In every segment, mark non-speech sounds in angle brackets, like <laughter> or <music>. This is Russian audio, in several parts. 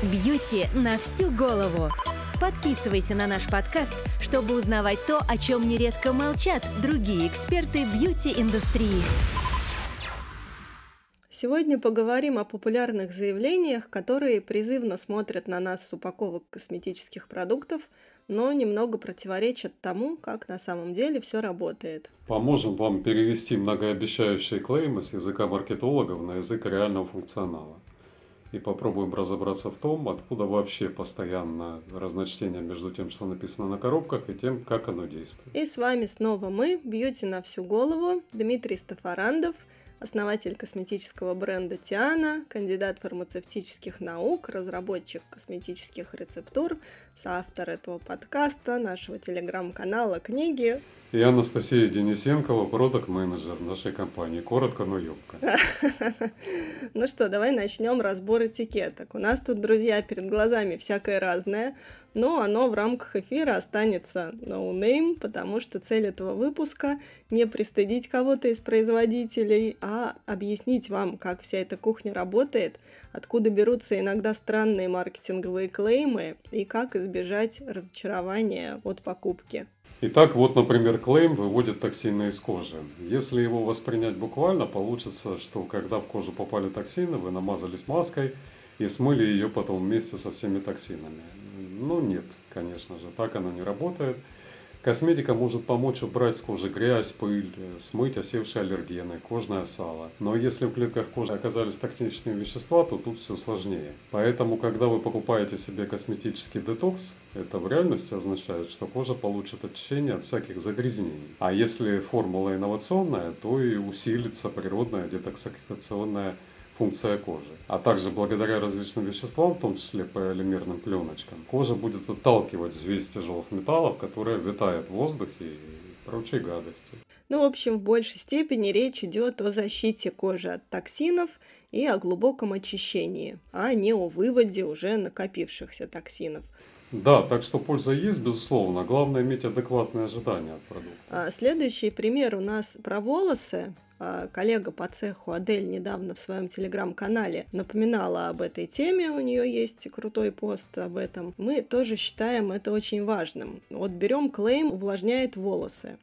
Бьюти на всю голову. Подписывайся на наш подкаст, чтобы узнавать то, о чем нередко молчат другие эксперты бьюти-индустрии. Сегодня поговорим о популярных заявлениях, которые призывно смотрят на нас с упаковок косметических продуктов, но немного противоречат тому, как на самом деле все работает. Поможем вам перевести многообещающие клеймы с языка маркетологов на язык реального функционала и попробуем разобраться в том, откуда вообще постоянно разночтение между тем, что написано на коробках, и тем, как оно действует. И с вами снова мы, Бьюти на всю голову, Дмитрий Стафарандов, основатель косметического бренда Тиана, кандидат фармацевтических наук, разработчик косметических рецептур, соавтор этого подкаста, нашего телеграм-канала, книги и Анастасия Денисенкова, продакт-менеджер нашей компании. Коротко, но ёбко. <laughs> Ну что, давай начнем разбор этикеток. У нас тут, друзья, перед глазами всякое разное, но оно в рамках эфира останется no name, потому что цель этого выпуска не пристыдить кого-то из производителей, а объяснить вам, как вся эта кухня работает, откуда берутся иногда странные маркетинговые клеймы и как избежать разочарования от покупки. Итак, вот, например, клейм выводит токсины из кожи. Если его воспринять буквально, получится, что когда в кожу попали токсины, вы намазались маской и смыли ее потом вместе со всеми токсинами. Ну нет, конечно же, так оно не работает. Косметика может помочь убрать с кожи грязь, пыль, смыть осевшие аллергены, кожное сало. Но если в клетках кожи оказались токсичные вещества, то тут все сложнее. Поэтому, когда вы покупаете себе косметический детокс, это в реальности означает, что кожа получит очищение от всяких загрязнений. А если формула инновационная, то и усилится природная детоксикационная функция кожи. А также благодаря различным веществам, в том числе полимерным пленочкам, кожа будет отталкивать взвесь тяжелых металлов, которые витают в воздухе и прочей гадости. Ну, в общем, в большей степени речь идет о защите кожи от токсинов и о глубоком очищении, а не о выводе уже накопившихся токсинов. Да, так что польза есть, безусловно. Главное иметь адекватные ожидания от продукта. А следующий пример у нас про волосы. А, коллега по цеху Адель недавно в своем телеграм-канале напоминала об этой теме, у нее есть крутой пост об этом. Мы тоже считаем это очень важным. Вот берем клейм «увлажняет волосы».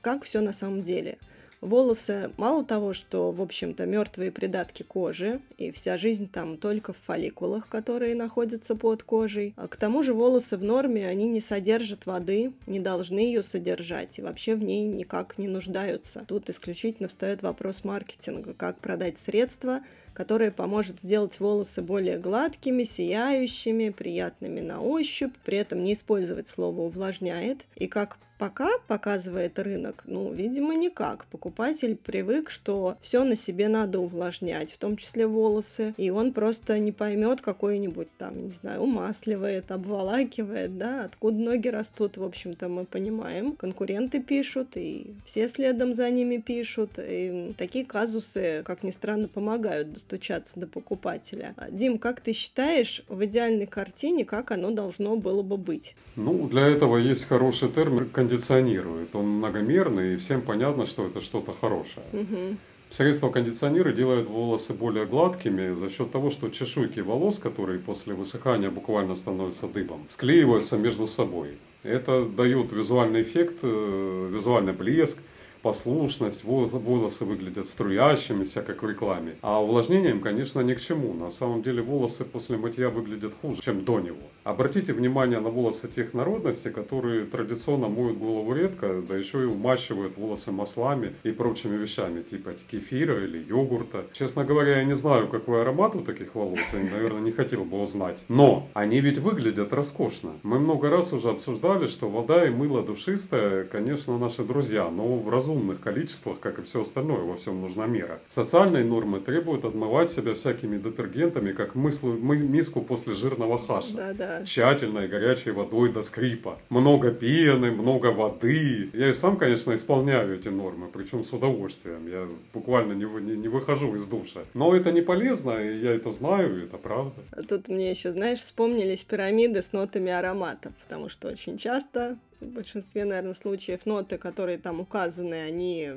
Как все на самом деле? Волосы мало того, что, в общем-то, мертвые придатки кожи, и вся жизнь там только в фолликулах, которые находятся под кожей. А к тому же волосы в норме, они не содержат воды, не должны ее содержать, и вообще в ней никак не нуждаются. Тут исключительно встает вопрос маркетинга, как продать средства, которое поможет сделать волосы более гладкими, сияющими, приятными на ощупь, при этом не использовать слово увлажняет, и как Пока показывает рынок, ну, видимо, никак. Покупатель привык, что все на себе надо увлажнять, в том числе волосы, и он просто не поймет какой-нибудь там, не знаю, умасливает, обволакивает, да, откуда ноги растут, в общем-то, мы понимаем. Конкуренты пишут, и все следом за ними пишут, и такие казусы, как ни странно, помогают достучаться до покупателя. Дим, как ты считаешь, в идеальной картине, как оно должно было бы быть? Ну, для этого есть хороший термин кондиционирует. Он многомерный, и всем понятно, что это что-то хорошее. Угу. Средства кондиционера делают волосы более гладкими за счет того, что чешуйки волос, которые после высыхания буквально становятся дыбом, склеиваются между собой. Это дает визуальный эффект, э, визуальный блеск, послушность, волосы выглядят струящимися, как в рекламе. А увлажнением, конечно, ни к чему. На самом деле волосы после мытья выглядят хуже, чем до него. Обратите внимание на волосы тех народностей, которые традиционно моют голову редко, да еще и умащивают волосы маслами и прочими вещами, типа кефира или йогурта. Честно говоря, я не знаю, какой аромат у таких волос, и, наверное, не хотел бы узнать. Но они ведь выглядят роскошно. Мы много раз уже обсуждали, что вода и мыло душистое, конечно, наши друзья, но в разумном разумных количествах, как и все остальное, во всем нужна мера. Социальные нормы требуют отмывать себя всякими детергентами, как мыслу, миску после жирного хаша. Да, да. Тщательной горячей водой до скрипа. Много пены, много воды. Я и сам, конечно, исполняю эти нормы, причем с удовольствием. Я буквально не, не, не выхожу из душа. Но это не полезно, и я это знаю, и это правда. Тут мне еще, знаешь, вспомнились пирамиды с нотами ароматов, потому что очень часто в большинстве, наверное, случаев ноты, которые там указаны, они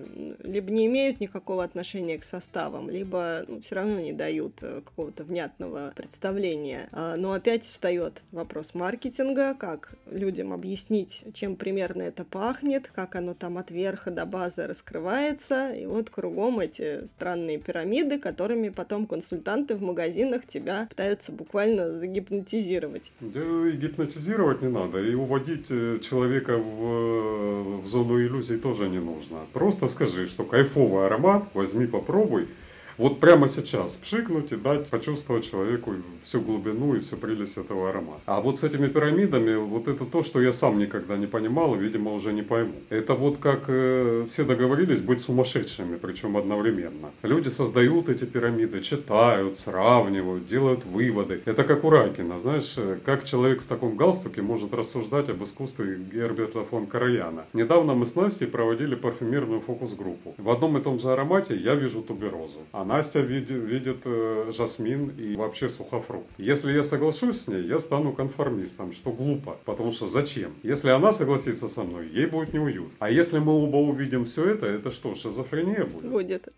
либо не имеют никакого отношения к составам, либо ну, все равно не дают э, какого-то внятного представления. А, но опять встает вопрос маркетинга, как людям объяснить, чем примерно это пахнет, как оно там от верха до базы раскрывается, и вот кругом эти странные пирамиды, которыми потом консультанты в магазинах тебя пытаются буквально загипнотизировать. Да и гипнотизировать не надо, и уводить э, человека в, в зону иллюзий тоже не нужно. Просто скажи, что кайфовый аромат, возьми, попробуй, вот прямо сейчас пшикнуть и дать почувствовать человеку всю глубину и всю прелесть этого аромата. А вот с этими пирамидами, вот это то, что я сам никогда не понимал и, видимо, уже не пойму. Это вот как э, все договорились быть сумасшедшими, причем одновременно. Люди создают эти пирамиды, читают, сравнивают, делают выводы. Это как у Ракина, знаешь, э, как человек в таком галстуке может рассуждать об искусстве Герберта фон Караяна. Недавно мы с Настей проводили парфюмерную фокус-группу. В одном и том же аромате я вижу туберозу, а Настя видит, видит э, жасмин и вообще сухофрукт. Если я соглашусь с ней, я стану конформистом, что глупо, потому что зачем? Если она согласится со мной, ей будет неуютно. А если мы оба увидим все это, это что, шизофрения будет? Будет.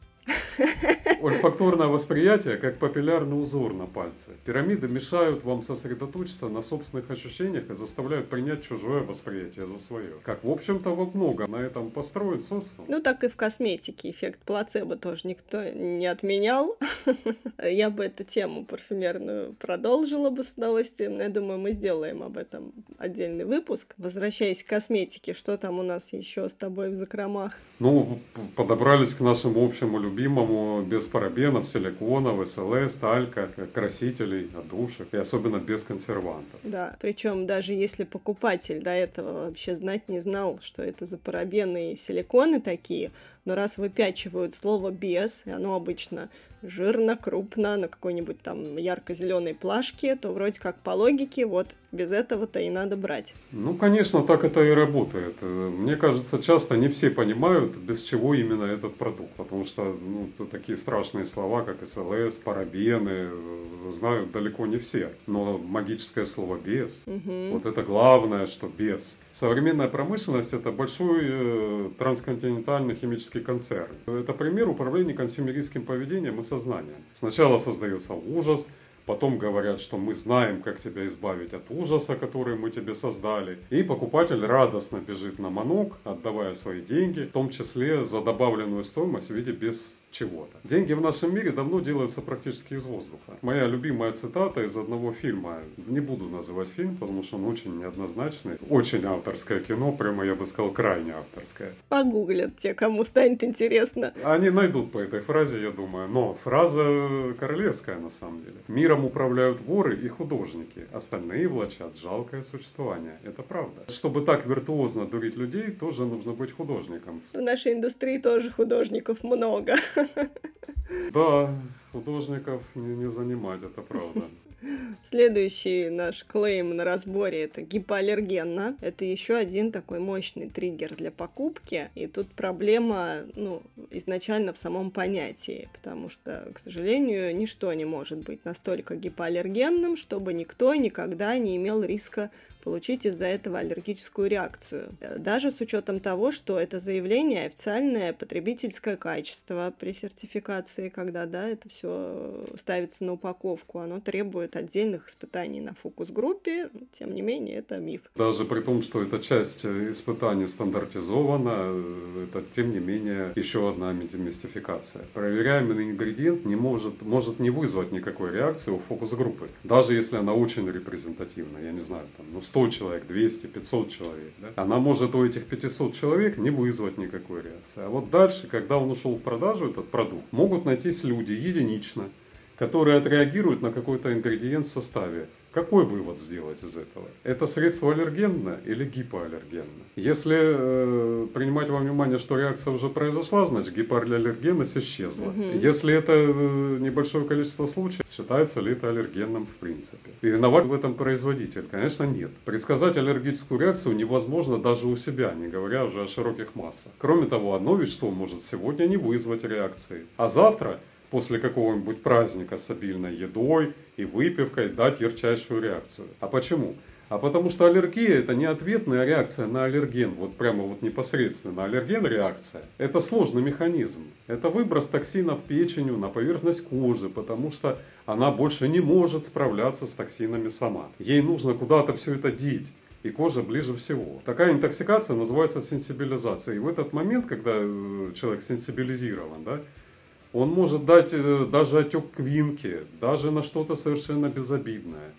Ольфакторное восприятие как папиллярный узор на пальце. Пирамиды мешают вам сосредоточиться на собственных ощущениях и заставляют принять чужое восприятие за свое. Как, в общем-то, вот много на этом построен социум. Ну, так и в косметике эффект плацебо тоже никто не отменял. <laughs> Я бы эту тему парфюмерную продолжила бы с удовольствием, но я думаю, мы сделаем об этом отдельный выпуск. Возвращаясь к косметике, что там у нас еще с тобой в закромах? Ну, подобрались к нашему общему любимому без парабенов, силиконов, СЛС, талька, красителей, отдушек и особенно без консервантов. Да, причем даже если покупатель до этого вообще знать не знал, что это за парабены и силиконы такие, но раз выпячивают слово «без», и оно обычно жирно, крупно, на какой-нибудь там ярко-зеленой плашке, то вроде как по логике вот без этого-то и надо брать. Ну, конечно, так это и работает. Мне кажется, часто не все понимают, без чего именно этот продукт, потому что ну, такие страшные слова, как СЛС, парабены, знают далеко не все. Но магическое слово «без», угу. вот это главное, что «без». Современная промышленность – это большой э, трансконтинентальный химический концерн. Это пример управления консюмеристским поведением и сознанием. Сначала создается ужас – Потом говорят, что мы знаем, как тебя избавить от ужаса, который мы тебе создали. И покупатель радостно бежит на манок, отдавая свои деньги, в том числе за добавленную стоимость в виде без чего-то. Деньги в нашем мире давно делаются практически из воздуха. Моя любимая цитата из одного фильма. Не буду называть фильм, потому что он очень неоднозначный. Очень авторское кино, прямо я бы сказал, крайне авторское. Погуглят те, кому станет интересно. Они найдут по этой фразе, я думаю. Но фраза королевская на самом деле. Миром управляют воры и художники. Остальные влачат жалкое существование. Это правда. Чтобы так виртуозно дурить людей, тоже нужно быть художником. В нашей индустрии тоже художников много. Да, художников не, не занимать, это правда. <laughs> Следующий наш клейм на разборе это гипоаллергенно. Это еще один такой мощный триггер для покупки. И тут проблема, ну, изначально в самом понятии, потому что, к сожалению, ничто не может быть настолько гипоаллергенным, чтобы никто никогда не имел риска получить из-за этого аллергическую реакцию. Даже с учетом того, что это заявление официальное потребительское качество при сертификации, когда да, это все ставится на упаковку, оно требует отдельных испытаний на фокус-группе, тем не менее это миф. Даже при том, что эта часть испытаний стандартизована, это тем не менее еще одна мистификация. Проверяемый ингредиент не может, может не вызвать никакой реакции у фокус-группы, даже если она очень репрезентативна, я не знаю, там, ну 100 человек, 200, 500 человек. Да? Она может у этих 500 человек не вызвать никакой реакции. А вот дальше, когда он ушел в продажу, этот продукт, могут найтись люди единично, которые отреагируют на какой-то ингредиент в составе. Какой вывод сделать из этого? Это средство аллергенно или гипоаллергенно? Если э, принимать во внимание, что реакция уже произошла, значит гипоаллергенность исчезла. Угу. Если это э, небольшое количество случаев, считается ли это аллергенным в принципе? И виноват в этом производитель? Конечно, нет. Предсказать аллергическую реакцию невозможно даже у себя, не говоря уже о широких массах. Кроме того, одно вещество может сегодня не вызвать реакции, а завтра после какого-нибудь праздника с обильной едой и выпивкой дать ярчайшую реакцию. А почему? А потому что аллергия это не ответная реакция на аллерген, вот прямо вот непосредственно. Аллерген реакция – это сложный механизм. Это выброс токсинов печенью на поверхность кожи, потому что она больше не может справляться с токсинами сама. Ей нужно куда-то все это деть и кожа ближе всего. Такая интоксикация называется сенсибилизацией. И в этот момент, когда э, человек сенсибилизирован, да, он может дать э, даже отек квинки, даже на что-то совершенно безобидное.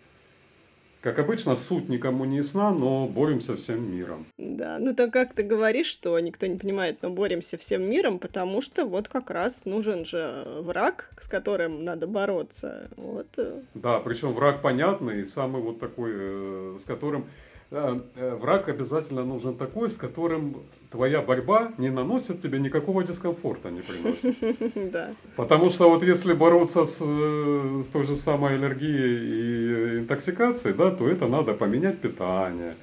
Как обычно, суть никому не ясна, но боремся всем миром. Да, ну так как ты говоришь, что никто не понимает, но боремся всем миром, потому что вот как раз нужен же враг, с которым надо бороться. Вот. Э. Да, причем враг понятный и самый вот такой, э, с которым враг обязательно нужен такой, с которым твоя борьба не наносит тебе никакого дискомфорта, не приносит. <laughs> Да. Потому что вот если бороться с, э, с той же самой аллергией и интоксикацией, да, то это надо поменять питание,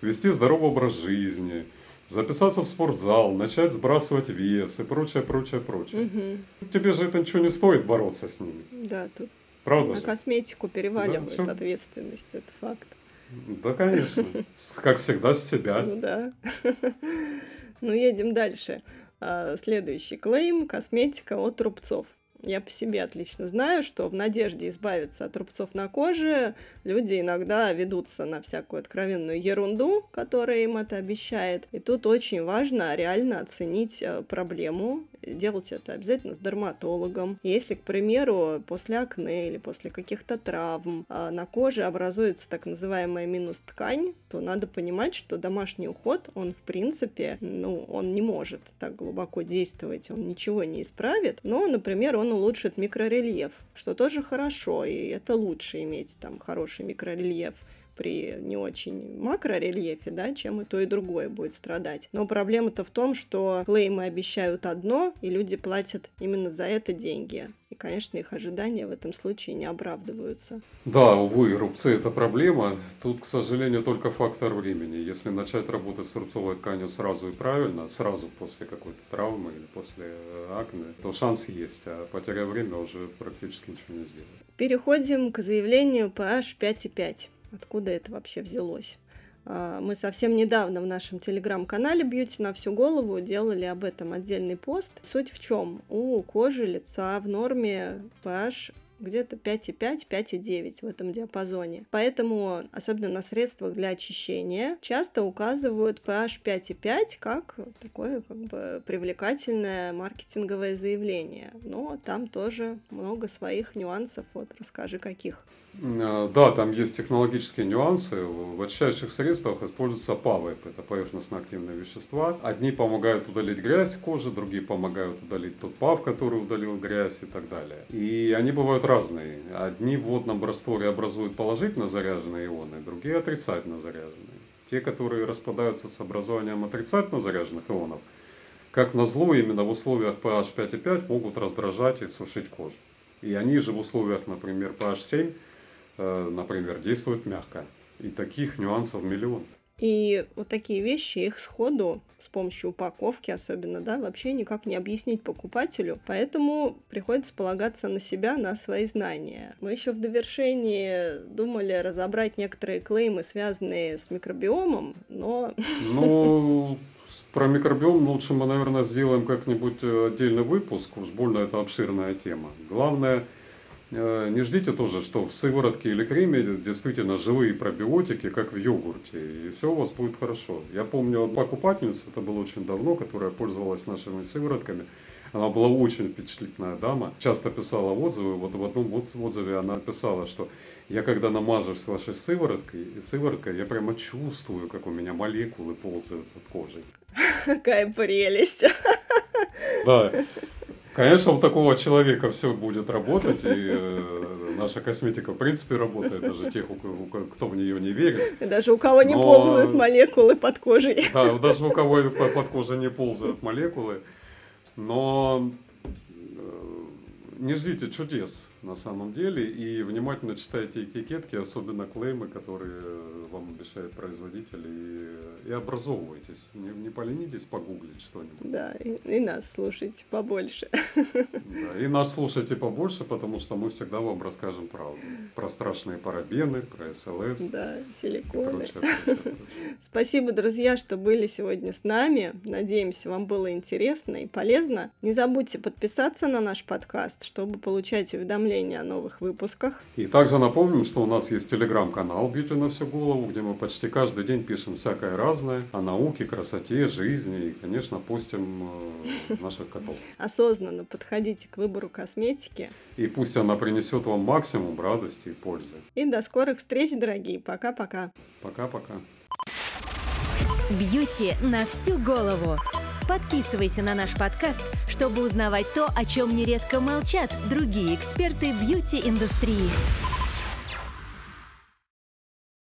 вести здоровый образ жизни, записаться в спортзал, начать сбрасывать вес и прочее, прочее, прочее. Угу. Тебе же это ничего не стоит бороться с ними. Да, тут Правда на же? косметику переваливают да, ответственность, это факт. Да, конечно. Как всегда, с себя. Ну да. Ну, едем дальше. А, следующий клейм – косметика от рубцов. Я по себе отлично знаю, что в надежде избавиться от рубцов на коже люди иногда ведутся на всякую откровенную ерунду, которая им это обещает. И тут очень важно реально оценить э, проблему, делать это обязательно с дерматологом. Если, к примеру, после акне или после каких-то травм а, на коже образуется так называемая минус ткань, то надо понимать, что домашний уход, он в принципе, ну, он не может так глубоко действовать, он ничего не исправит, но, например, он улучшит микрорельеф, что тоже хорошо, и это лучше иметь там хороший микрорельеф при не очень макрорельефе, да, чем и то, и другое будет страдать. Но проблема-то в том, что клеймы обещают одно, и люди платят именно за это деньги. И, конечно, их ожидания в этом случае не оправдываются. Да, увы, рубцы – это проблема. Тут, к сожалению, только фактор времени. Если начать работать с рубцовой тканью сразу и правильно, сразу после какой-то травмы или после акне, то шанс есть, а потеря время уже практически ничего не сделает. Переходим к заявлению PH 5,5 откуда это вообще взялось. А, мы совсем недавно в нашем телеграм-канале «Бьюти на всю голову» делали об этом отдельный пост. Суть в чем? У кожи лица в норме pH где-то 5,5, 5,9 в этом диапазоне. Поэтому, особенно на средствах для очищения, часто указывают pH 5,5 как такое как бы привлекательное маркетинговое заявление. Но там тоже много своих нюансов. Вот расскажи, каких. Э, да, там есть технологические нюансы. В очищающих средствах используются ПАВЭП, это поверхностно-активные вещества. Одни помогают удалить грязь кожи, другие помогают удалить тот ПАВ, который удалил грязь и так далее. И они бывают разные. Одни в водном растворе образуют положительно заряженные ионы, другие отрицательно заряженные. Те, которые распадаются с образованием отрицательно заряженных ионов, как назло, именно в условиях pH 5,5 могут раздражать и сушить кожу. И они же в условиях, например, pH 7 Э, например, действует мягко. И таких нюансов миллион. И вот такие вещи, их сходу с помощью упаковки особенно, да, вообще никак не объяснить покупателю. Поэтому приходится полагаться на себя, на свои знания. Мы еще в довершении думали разобрать некоторые клеймы, связанные с микробиомом, но... Ну, про микробиом лучше мы, наверное, сделаем как-нибудь отдельный выпуск. Уж больно это обширная тема. Главное, Э, не ждите тоже, что в сыворотке или креме действительно живые пробиотики, как в йогурте, и все у вас будет хорошо. Я помню покупательницу, это было очень давно, которая пользовалась нашими сыворотками. Она была очень впечатлительная дама, часто писала отзывы. Вот в одном отзыве она писала, что я когда намажусь вашей сывороткой, сывороткой, я прямо чувствую, как у меня молекулы ползают под кожей. <laughs> Какая прелесть! Да. Конечно, у такого человека все будет работать, и э, наша косметика в принципе работает, даже тех, у, у, кто в нее не верит. Даже у кого не Но... ползают молекулы под кожей. Да, даже у кого под кожей не ползают молекулы. Но э, не ждите чудес. На самом деле. И внимательно читайте этикетки, особенно клеймы, которые вам обещает производитель, и, и образовывайтесь. Не, не поленитесь погуглить что-нибудь. Да, и, и нас слушайте побольше. Да, и нас слушайте побольше, потому что мы всегда вам расскажем правду. Про страшные парабены, про СЛС. Да, силиконы. Прочее, прочее, прочее. Спасибо, друзья, что были сегодня с нами. Надеемся, вам было интересно и полезно. Не забудьте подписаться на наш подкаст, чтобы получать уведомления о новых выпусках. И также напомним, что у нас есть телеграм-канал «Бьюти на всю голову», где мы почти каждый день пишем всякое разное о науке, красоте, жизни и, конечно, постим э, <laughs> наших котов. Осознанно подходите к выбору косметики. И пусть она принесет вам максимум радости и пользы. И до скорых встреч, дорогие. Пока-пока. Пока-пока. Бьюти на всю голову. Подписывайся на наш подкаст, чтобы узнавать то, о чем нередко молчат другие эксперты бьюти-индустрии.